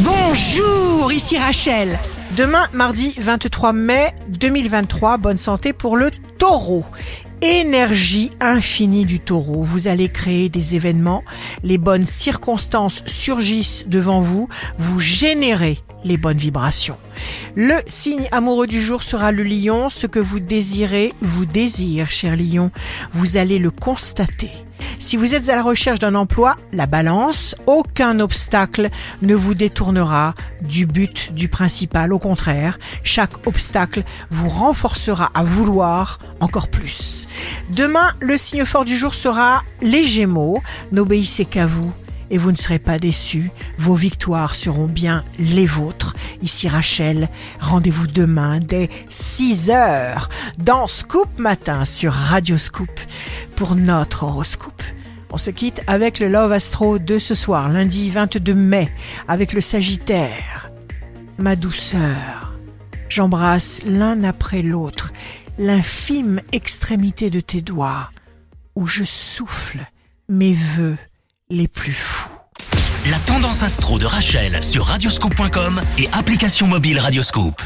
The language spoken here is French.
Bonjour, ici Rachel. Demain, mardi 23 mai 2023, bonne santé pour le taureau. Énergie infinie du taureau. Vous allez créer des événements, les bonnes circonstances surgissent devant vous, vous générez les bonnes vibrations. Le signe amoureux du jour sera le lion. Ce que vous désirez vous désire, cher lion. Vous allez le constater. Si vous êtes à la recherche d'un emploi, la balance, aucun obstacle ne vous détournera du but du principal. Au contraire, chaque obstacle vous renforcera à vouloir encore plus. Demain, le signe fort du jour sera les Gémeaux. N'obéissez qu'à vous et vous ne serez pas déçus. Vos victoires seront bien les vôtres. Ici Rachel, rendez-vous demain dès 6 heures dans Scoop Matin sur Radio Scoop pour notre horoscope. On se quitte avec le Love Astro de ce soir, lundi 22 mai, avec le Sagittaire. Ma douceur, j'embrasse l'un après l'autre l'infime extrémité de tes doigts, où je souffle mes voeux les plus fous. La tendance astro de Rachel sur radioscope.com et application mobile Radioscope.